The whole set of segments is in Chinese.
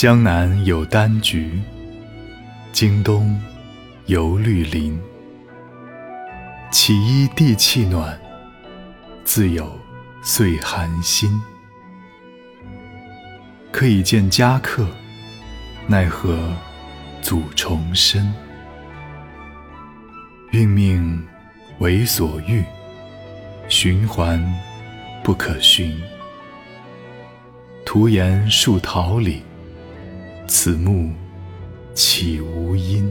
江南有丹菊，京东有绿林。起依地气暖，自有岁寒心。可以见佳客，奈何阻重深？运命为所欲，循环不可寻。徒言树桃李，此木岂无阴？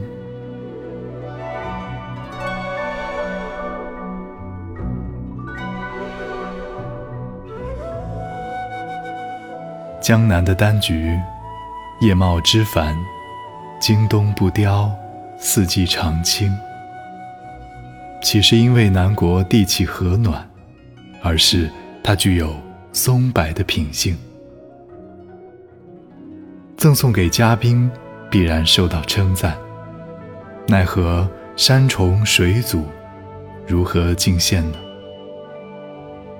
江南的丹菊，叶茂枝繁，经冬不凋，四季常青。岂是因为南国地气和暖，而是它具有松柏的品性。赠送给嘉宾，必然受到称赞。奈何山重水阻，如何尽献呢？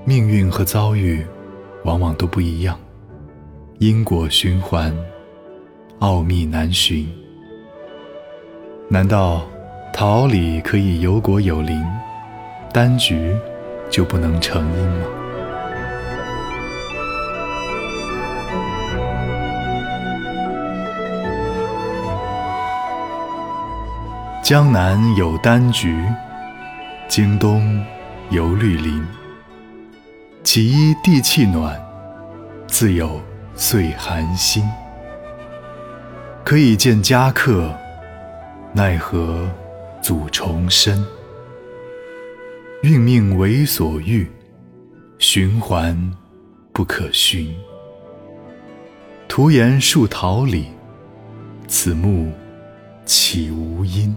命运和遭遇，往往都不一样。因果循环，奥秘难寻。难道桃李可以有果有灵，丹菊就不能成因吗？江南有丹菊，京东有绿林。其一地气暖，自有。岁寒心，可以见佳客，奈何阻重深？运命为所欲，循环不可寻。徒言树桃李，此木岂无阴？